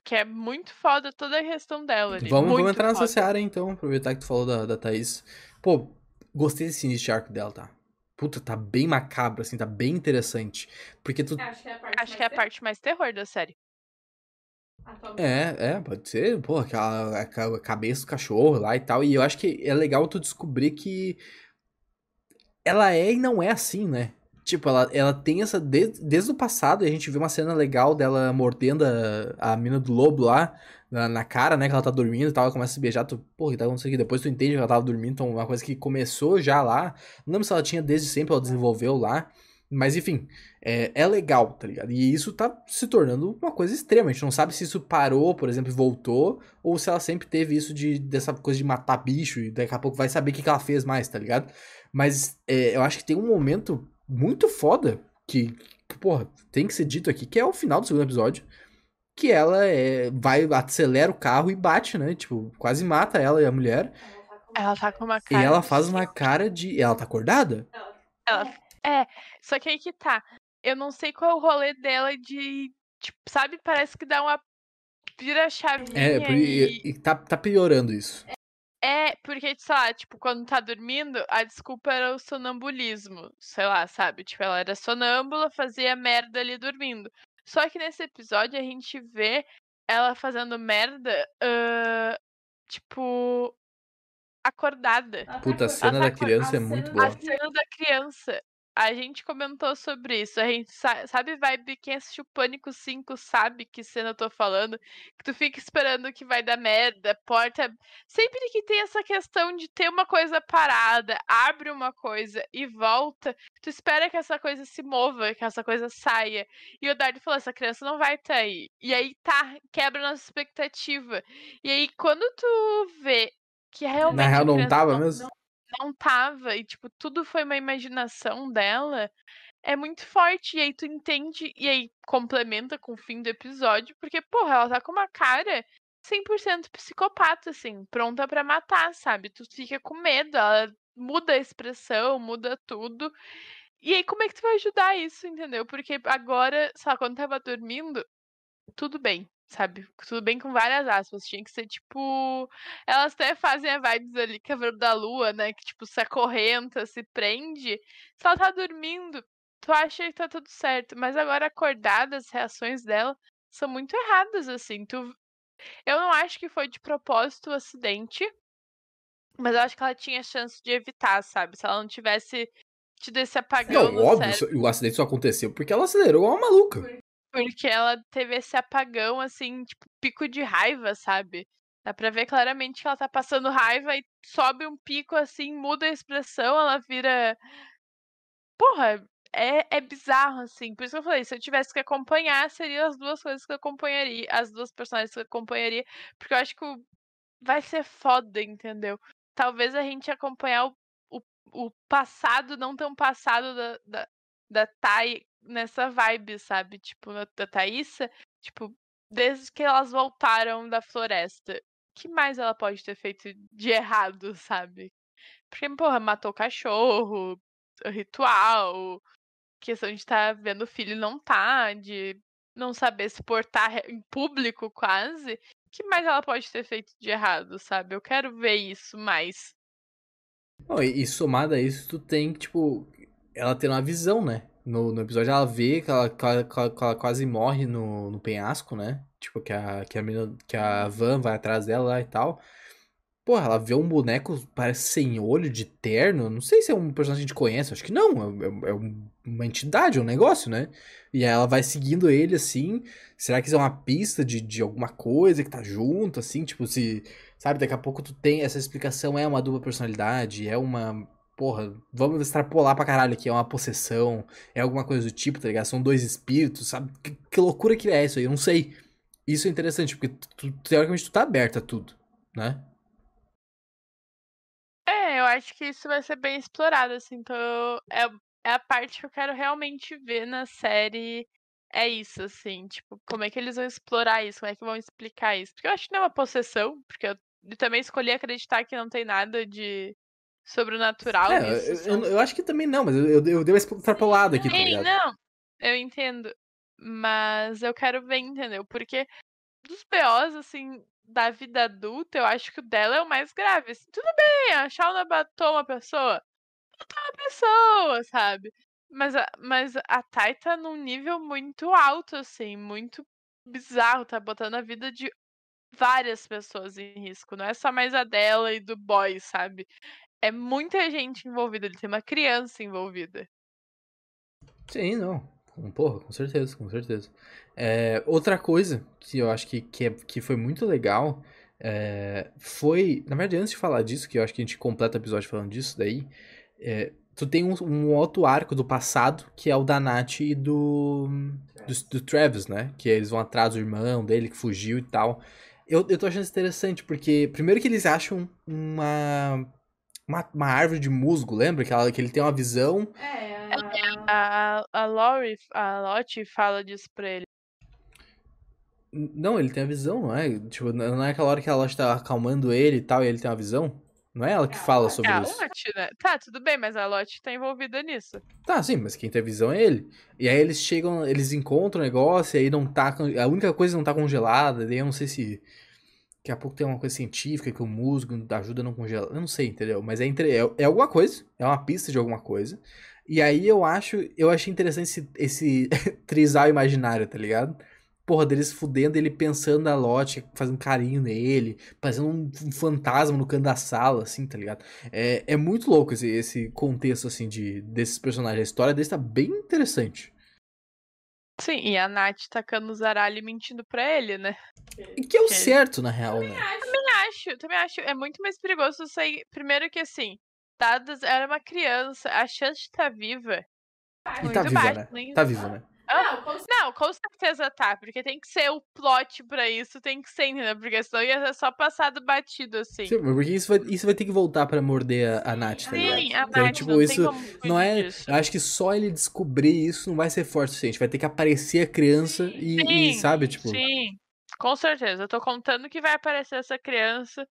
Que é muito foda toda a questão dela ali. Vamos, vamos entrar foda. nessa seara então, aproveitar que tu falou da, da Thaís. Pô, gostei desse início arco dela, tá? Puta, tá bem macabro, assim, tá bem interessante. Porque tu. Acho que é a parte, mais, que é a parte mais terror da série. É, é, pode ser, pô, aquela, aquela cabeça do cachorro lá e tal. E eu acho que é legal tu descobrir que ela é e não é assim, né? Tipo, ela, ela tem essa. Desde, desde o passado, a gente vê uma cena legal dela mordendo a, a mina do lobo lá na, na, cara, né? Que ela tá dormindo e tal. Ela começa a se beijar. Tu, pô, que tá acontecendo aqui? Depois tu entende que ela tava dormindo. Então, uma coisa que começou já lá. Não lembro se ela tinha desde sempre, ela desenvolveu lá. Mas enfim, é, é, legal, tá ligado? E isso tá se tornando uma coisa extrema. A gente não sabe se isso parou, por exemplo, e voltou, ou se ela sempre teve isso de dessa coisa de matar bicho e daqui a pouco vai saber o que, que ela fez mais, tá ligado? Mas é, eu acho que tem um momento muito foda que, que, porra, tem que ser dito aqui, que é o final do segundo episódio. que ela é, vai, acelera o carro e bate, né? Tipo, quase mata ela e a mulher. Ela tá com uma cara. E ela faz uma cara de. Ela tá acordada? Ela... É, só que aí que tá. Eu não sei qual é o rolê dela de. Tipo, sabe? Parece que dá uma. Vira a chavinha. É, e... e tá, tá piorando isso. É, porque, sei lá, tipo, quando tá dormindo, a desculpa era o sonambulismo. Sei lá, sabe? Tipo, ela era sonâmbula, fazia merda ali dormindo. Só que nesse episódio a gente vê ela fazendo merda, uh, tipo, acordada. Puta, a cena da criança é muito boa. A cena da criança. A gente comentou sobre isso. A gente sabe, vibe, quem assistiu Pânico 5 sabe que cena eu tô falando. Que tu fica esperando que vai dar merda, porta. Sempre que tem essa questão de ter uma coisa parada, abre uma coisa e volta, tu espera que essa coisa se mova, que essa coisa saia. E o Dardo falou: essa criança não vai estar tá aí. E aí tá, quebra nossa expectativa. E aí, quando tu vê que realmente. Na real, não tava não, mesmo? Não, não tava, e tipo, tudo foi uma imaginação dela, é muito forte. E aí tu entende, e aí complementa com o fim do episódio, porque, porra, ela tá com uma cara 100% psicopata, assim, pronta para matar, sabe? Tu fica com medo, ela muda a expressão, muda tudo. E aí, como é que tu vai ajudar isso, entendeu? Porque agora, só quando tava dormindo, tudo bem sabe? Tudo bem com várias aspas. Tinha que ser tipo. Elas até fazem a vibes ali, Cavaleiro da Lua, né? Que tipo, se acorrenta, se prende. Se ela tá dormindo, tu acha que tá tudo certo. Mas agora acordada, as reações dela são muito erradas, assim. Tu... Eu não acho que foi de propósito o acidente. Mas eu acho que ela tinha chance de evitar, sabe? Se ela não tivesse tido esse apagão. Não, óbvio, cérebro. o acidente só aconteceu porque ela acelerou uma maluca. Porque ela teve esse apagão, assim, tipo, pico de raiva, sabe? Dá pra ver claramente que ela tá passando raiva e sobe um pico assim, muda a expressão, ela vira. Porra, é, é bizarro, assim. Por isso que eu falei, se eu tivesse que acompanhar, seriam as duas coisas que eu acompanharia, as duas personagens que eu acompanharia, porque eu acho que vai ser foda, entendeu? Talvez a gente acompanhar o, o, o passado, não tão passado da, da, da Thay nessa vibe, sabe? Tipo, da Thaísa, tipo, desde que elas voltaram da floresta, o que mais ela pode ter feito de errado, sabe? Porque, porra, matou cachorro, ritual, questão de estar tá vendo o filho não tá, de não saber se portar em público quase. O que mais ela pode ter feito de errado, sabe? Eu quero ver isso mais. Oh, e, e a isso, tu tem, tipo, ela tem uma visão, né? No, no episódio ela vê que ela, que ela, que ela quase morre no, no penhasco, né? Tipo, que a, que, a menina, que a Van vai atrás dela lá e tal. Porra, ela vê um boneco, parece sem olho, de terno. Não sei se é um personagem que a gente conhece, acho que não. É, é, é uma entidade, é um negócio, né? E aí ela vai seguindo ele assim. Será que isso é uma pista de, de alguma coisa que tá junto, assim? Tipo, se. Sabe, daqui a pouco tu tem essa explicação, é uma dupla personalidade, é uma porra, vamos extrapolar pra caralho aqui, é uma possessão, é alguma coisa do tipo, tá ligado? São dois espíritos, sabe? Que, que loucura que é isso aí? Eu não sei. Isso é interessante, porque tu, teoricamente tu tá aberto a tudo, né? É, eu acho que isso vai ser bem explorado, assim, então é, é a parte que eu quero realmente ver na série. É isso, assim, tipo, como é que eles vão explorar isso, como é que vão explicar isso. Porque eu acho que não é uma possessão, porque eu também escolhi acreditar que não tem nada de sobrenatural é. Eu, eu, eu, acho que também não, mas eu, eu, eu dei uma extrapolada aqui, tá ligado? Não, eu entendo. Mas eu quero ver, entendeu? Porque dos BOs, assim, da vida adulta, eu acho que o dela é o mais grave. Assim, tudo bem, a Shauna matou uma pessoa. Matou uma pessoa, sabe? Mas a, mas a Tai tá num nível muito alto, assim, muito bizarro. Tá botando a vida de várias pessoas em risco. Não é só mais a dela e do boy, sabe? É muita gente envolvida, ele tem uma criança envolvida. Sim, não. Porra, com certeza, com certeza. É, outra coisa que eu acho que, que, é, que foi muito legal é, foi. Na verdade, antes de falar disso, que eu acho que a gente completa o episódio falando disso daí. É, tu tem um, um, outro arco do passado, que é o da Nath e do, do, do, Travis, né? Que eles vão atrás do irmão dele que fugiu e tal. Eu, eu tô achando isso interessante, porque primeiro que eles acham uma uma, uma árvore de musgo, lembra? Que, ela, que ele tem uma visão. É, a, a, Lori, a Lottie fala disso pra ele. Não, ele tem a visão, não é? Tipo, não é aquela hora que a Lotte tá acalmando ele e tal, e ele tem uma visão? Não é ela que fala sobre É a isso. Lottie, né? Tá, tudo bem, mas a Lottie tá envolvida nisso. Tá, sim, mas quem tem a visão é ele. E aí eles chegam, eles encontram o negócio, e aí não tá. A única coisa não tá congelada, daí eu não sei se. Daqui a pouco tem uma coisa científica que o musgo ajuda a não congelar. Eu não sei, entendeu? Mas é, entre, é, é alguma coisa, é uma pista de alguma coisa. E aí eu acho. Eu achei interessante esse, esse [LAUGHS] trisal imaginário, tá ligado? Porra, deles fudendo ele pensando na Lotte, fazendo carinho nele, parecendo um, um fantasma no canto da sala, assim, tá ligado? É, é muito louco esse, esse contexto, assim, de, desses personagens. A história deles tá bem interessante. Sim, e a Nath tacando o zaralho e mentindo pra ele, né? E que é o certo, na real, né? Também acho, também acho. É muito mais perigoso sair. Primeiro que assim, dadas, era uma criança, a chance de estar viva. é E muito tá viva, baixa, né? Tá viva, né? Ah, Não, com certeza tá, porque tem que ser o plot pra isso, tem que ser, entendeu? Porque senão ia ser só passado batido, assim. Sim, Porque isso vai, isso vai ter que voltar pra morder a, a Nath, tá ligado? Sim, a Então, Nath tipo, não isso tem como fugir Não é. disso. Eu acho que só ele descobrir isso não vai ser forte o suficiente. Vai ter que aparecer a criança e, e, Sim, sabe, tipo. Sim, com certeza. Eu tô contando que vai aparecer essa criança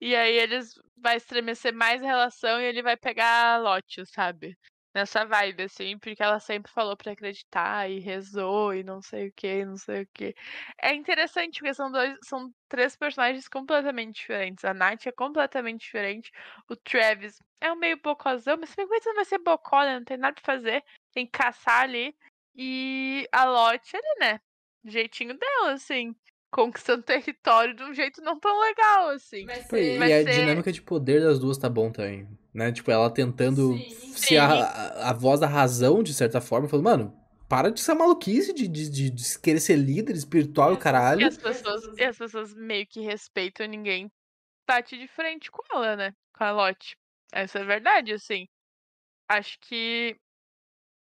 e aí eles vai estremecer mais a relação e ele vai pegar a Lotte, sabe? Nessa vibe, assim, porque ela sempre falou pra acreditar e rezou e não sei o que, não sei o que. É interessante, porque são dois, são três personagens completamente diferentes. A Nath é completamente diferente. O Travis é um meio bocozão, mas se não vai ser bocó, né? Não tem nada pra fazer. Tem que caçar ali. E a Lotte, ele, né? do jeitinho dela, assim. Conquistando [LAUGHS] território de um jeito não tão legal, assim. Vai E ser. Vai a ser- dinâmica de poder das duas tá bom também. Né? Tipo, ela tentando Sim. ser a, a, voz da razão, de certa forma, falando, mano, para de ser maluquice, de, de, de, de querer ser líder espiritual e o E caralho. as pessoas, e as pessoas meio que respeitam ninguém bate de frente com ela, né? Com a Lotte. Essa é a verdade, assim. Acho que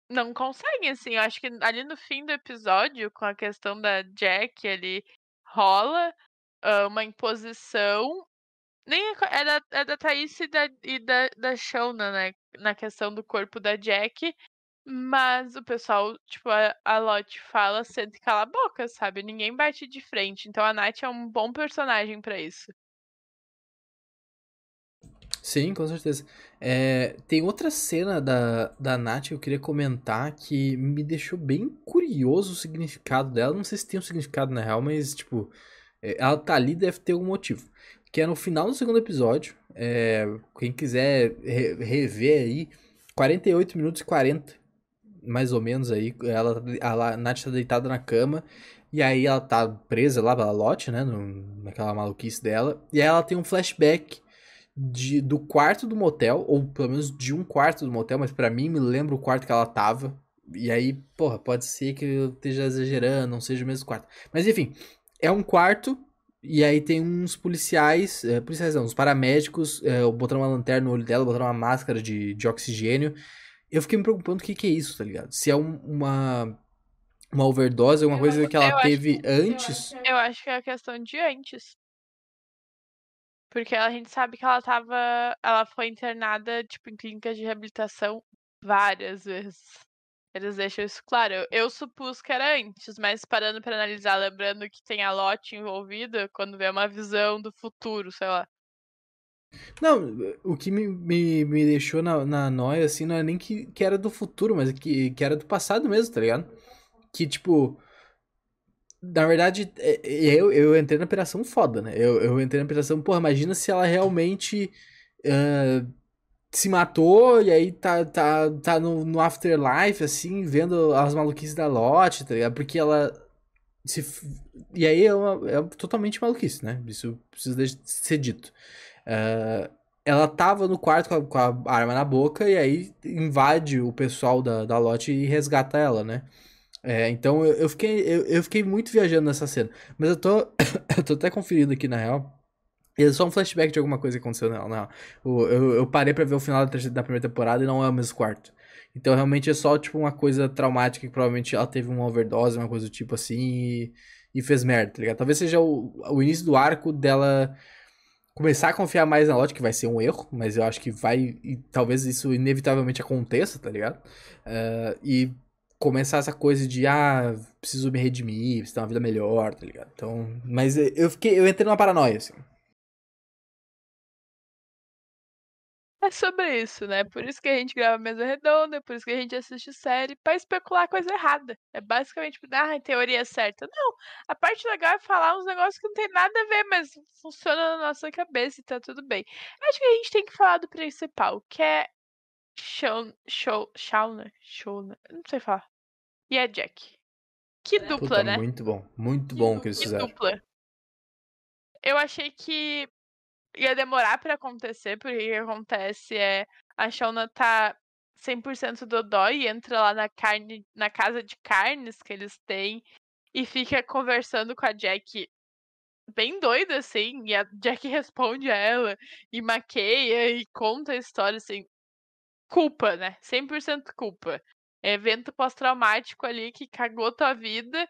não conseguem, assim. Eu acho que ali no fim do episódio, com a questão da Jack ali, rola ah, uma imposição. Nem é é da, é da Thaís e da, e da, da Shona, né? Na questão do corpo da Jack. Mas o pessoal, tipo, a, a Lotte fala, senta e cala a boca, sabe? Ninguém bate de frente. Então a Nath é um bom personagem pra isso. Sim, com certeza. É, tem outra cena da, da Nath que eu queria comentar que me deixou bem curioso o significado dela. Não sei se tem um significado na real, mas, tipo, é, ela tá ali deve ter algum motivo. Que é no final do segundo episódio. é, quem quiser re- rever aí, 48 minutos e 40, mais ou menos aí. Ela, a Nath tá deitada na cama. E aí ela tá presa lá pela Lotte, né? no- naquela maluquice dela. E aí ela tem um flashback de, do quarto do motel, ou pelo menos de um quarto do motel, mas pra mim me lembra o quarto que ela tava. E aí, porra, pode ser que eu esteja exagerando, não seja o mesmo quarto. Mas enfim, é um quarto, e aí tem uns policiais, é, policiais não, uns paramédicos, é, botaram uma lanterna no olho dela, botaram uma máscara de, de oxigênio. Eu fiquei me preocupando o que, que é isso, tá ligado? Se é um- uma, uma overdose, alguma coisa que ela teve antes. que é- Eu acho que é a questão de antes. Porque a gente sabe que ela tava. Ela foi internada, tipo, em clínicas de reabilitação várias vezes. Eles deixam isso claro. Eu, supus que era antes, mas parando pra analisar, lembrando que tem a Lotte envolvida, quando vê uma visão do futuro, sei lá. Não, o que me, me, me deixou na, na noia, assim, não é nem que, que era do futuro, mas que, que era do passado mesmo, tá ligado? Que, tipo. Na verdade, é- é- eu, eu entrei na operação foda, né? Eu, eu entrei na operação, porra, imagina se ela realmente ah, se matou e aí tá, tá, tá no, no afterlife, assim, vendo as maluquices da Lotte, tá ligado? Porque ela. Se, e aí é, uma- é totalmente maluquice, né? Isso precisa ser dito. Ah, ela tava no quarto com a, com a arma na boca e aí invade o pessoal da, da lote e resgata ela, né? É, então eu, eu fiquei, eu, eu fiquei muito viajando nessa cena. Mas eu tô, [COUGHS] eu tô até conferindo aqui na real. É só um flashback de alguma coisa que aconteceu nela. Não. Eu, eu parei pra ver o final da, primeira temporada e não é o mesmo quarto. Então realmente é só tipo uma coisa traumática que provavelmente ela teve uma overdose, uma coisa do tipo assim, e, e fez merda, tá ligado? Talvez seja o, o início do arco dela começar a confiar mais na Lotte, que vai ser um erro, mas eu acho que vai. E talvez isso inevitavelmente aconteça, tá ligado? Eh, e começar essa coisa de, ah, preciso me redimir, preciso ter uma vida melhor, tá ligado? Então, mas eu fiquei, eu entrei numa paranoia, assim. É sobre isso, né? Por isso que a gente grava mesa redonda, por isso que a gente assiste série, pra especular coisa errada. É basicamente, ah, a teoria é certa. Não, a parte legal é falar uns negócios que não tem nada a ver, mas funciona na nossa cabeça e tá tudo bem. Acho que a gente tem que falar do principal, que é Shaun, Shaun, Shauna, Shauna, não sei falar. E é Jack. Que dupla, Puta, né? Muito bom, muito bom o que eles Que fizeram. dupla. Eu achei que ia demorar pra acontecer, porque o que acontece é a Shauna tá 100% dodói e entra lá na carne, na casa de carnes que eles têm e fica conversando com a Jack bem doida assim, e a Jack responde a ela e maqueia e conta a história assim. Culpa, né? 100% culpa. Evento pós-traumático ali que cagou tua vida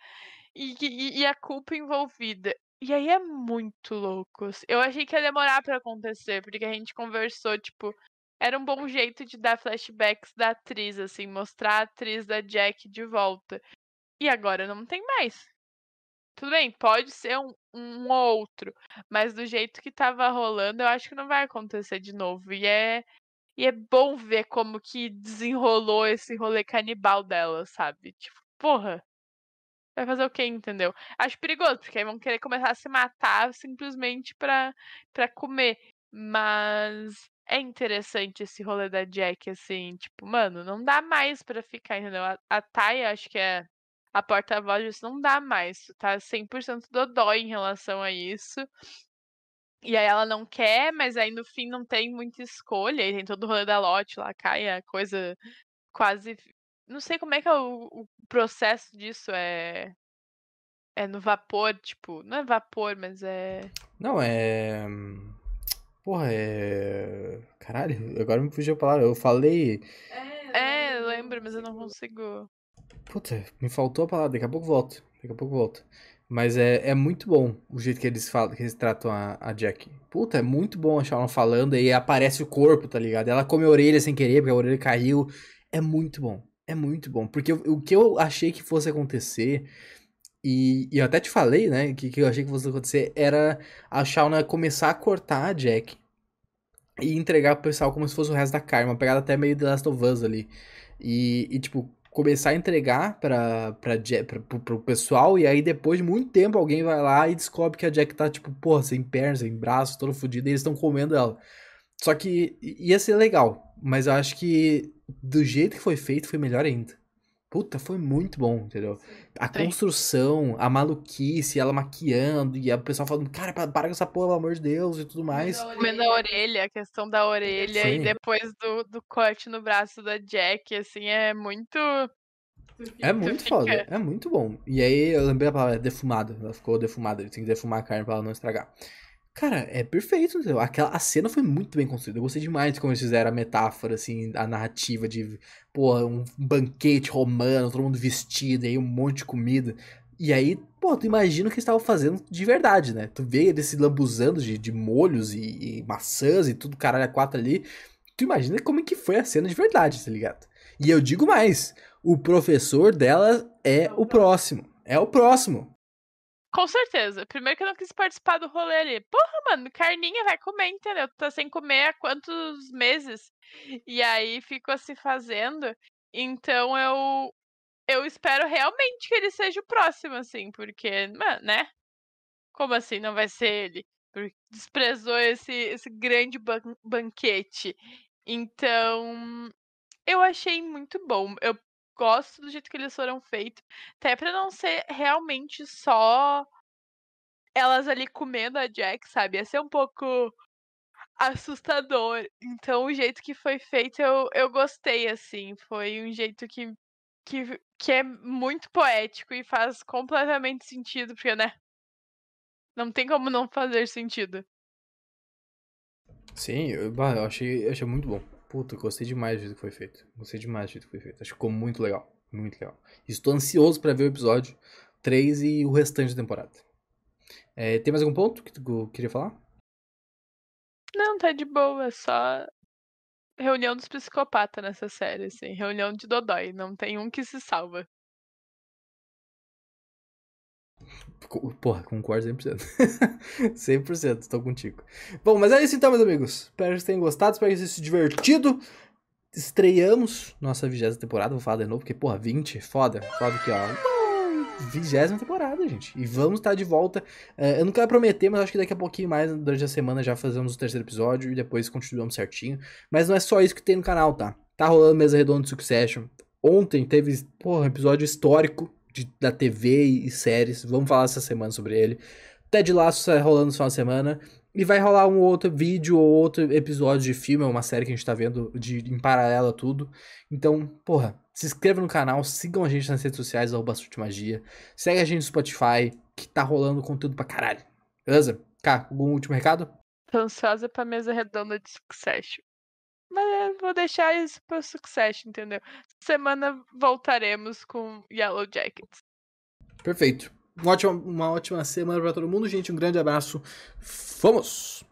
e, e, e a culpa envolvida. E aí é muito louco. assim. Eu achei que ia demorar pra acontecer, porque a gente conversou, tipo, era um bom jeito de dar flashbacks da atriz, assim, mostrar a atriz da Jack de volta. E agora não tem mais. Tudo bem, pode ser um, um outro, mas do jeito que tava rolando, eu acho que não vai acontecer de novo. E é, e é bom ver como que desenrolou esse rolê canibal dela, sabe? Tipo, porra. Vai fazer o quê, entendeu? Acho perigoso, porque aí vão querer começar a se matar simplesmente pra, pra comer. Mas é interessante esse rolê da Jack, assim, tipo, mano, não dá mais pra ficar, entendeu? A, a Taya, acho que é a porta-voz disso, não dá mais. Tá 100% dodói em relação a isso. E aí ela não quer, mas aí no fim não tem muita escolha. E tem todo o rolê da lote lá, cai a coisa quase. Não sei como é que é o, o processo disso. É. É no vapor, tipo. Não é vapor, mas é. Não, é. Porra, é. Caralho, agora me fugiu a palavra. Eu falei. É, eu lembro, mas eu não consigo. Puta, me faltou a palavra, daqui a pouco volto. Daqui a pouco volto. Mas é, é muito bom o jeito que eles falam, que eles tratam a, a Jack. Puta, é muito bom achar ela falando e aparece o corpo, tá ligado? Ela come a orelha sem querer, porque a orelha caiu. É muito bom. É muito bom. Porque o, que eu achei que fosse acontecer, e, e eu até te falei, né? Que, que eu achei que fosse acontecer era a Shauna começar a cortar a Jack e entregar pro pessoal como se fosse o resto da carne. Uma pegada até meio The Last of Us ali. E, e tipo, começar a entregar pra, pra, Jack, pra, pro, pro pessoal, e aí depois de muito tempo alguém vai lá e descobre que a Jack tá, tipo, porra, sem pernas, sem braços, toda fodida, e eles estão comendo ela. Só que ia ser legal, mas eu acho que do jeito que foi feito foi melhor ainda. Puta, foi muito bom, entendeu? A Sim. construção, a maluquice, ela maquiando, e o pessoal falando, cara, para, para com essa porra, pelo amor de Deus, e tudo mais. Comendo a orelha, a questão da orelha, Sim. e depois do, do corte no braço da Jack, assim, é muito. É muito fica- foda, é muito bom. E aí eu lembrei a palavra defumada. Ela ficou defumada, ele tem que defumar a carne pra ela não estragar. Cara, é perfeito, entendeu? Aquela, a cena foi muito bem construída. Eu gostei demais de como eles fizeram a metáfora, assim, a narrativa de, pô, um banquete romano, todo mundo vestido, aí um monte de comida. E aí, pô, tu imagina o que eles estavam fazendo de verdade, né? Tu vê eles se lambuzando de, de molhos e, e maçãs e tudo, caralho, a quatro ali. Tu imagina como é que foi a cena de verdade, tá ligado? E eu digo mais, o professor dela é o próximo. É o próximo. Com certeza. Primeiro que eu não quis participar do rolê ali. Porra, mano, carninha vai comer, entendeu? Tá sem comer há quantos meses? E aí ficou se fazendo. Então eu. Eu espero realmente que ele seja o próximo, assim, porque, mano, né? Como assim não vai ser ele? Porque desprezou esse, esse grande ban- banquete. Então, eu achei muito bom. Eu gosto do jeito que eles foram feitos. Até pra não ser realmente só elas ali comendo a Jack, sabe? Ia ser um pouco assustador. Então, o jeito que foi feito, eu, eu gostei, assim. Foi um jeito que, que, que é muito poético e faz completamente sentido, porque, né? Não tem como não fazer sentido. Sim, eu, eu achei, achei muito bom. Puta, gostei demais do jeito que foi feito. Gostei demais do jeito que foi feito. Acho que ficou muito legal. Muito legal. Estou ansioso pra ver o episódio 3 e o restante da temporada. É, tem mais algum ponto que tu queria falar? Não, tá de boa, só. reunião dos psicopatas nessa série, assim. Reunião de Dodói. Não tem um que se salva. Porra, concordo 100%. 100%, estou contigo. Bom, mas é isso então, meus amigos. Espero que vocês tenham gostado, espero que vocês tenham se divertido. Estreamos nossa vigésima temporada, vou falar de novo, porque, porra, 20, foda. Foda aqui, ó. Vigésima temporada, gente. E vamos estar de volta. Uh, eu não quero prometer, mas acho que daqui a pouquinho mais, durante a semana, já fazemos o terceiro episódio e depois continuamos certinho. Mas não é só isso que tem no canal, tá? Tá rolando mesa redonda de Succession. Ontem teve, porra, um episódio histórico de, da TV e séries. Vamos falar essa semana sobre ele. Ted Lasso tá rolando final de semana. E vai rolar um outro vídeo ou outro episódio de filme, uma série que a gente tá vendo de, em paralelo a tudo. Então, porra, se inscreva no canal, sigam a gente nas redes sociais, arroba Magia. Segue a gente no Spotify, que tá rolando conteúdo pra caralho. Beleza? Cá, algum último recado? Tô ansiosa pra mesa redonda de Succession. Mas vou deixar isso pro Succession, entendeu? Semana voltaremos com Yellow Jackets. Perfeito. Uma ótima, uma ótima semana para todo mundo, gente. Um grande abraço. Vamos!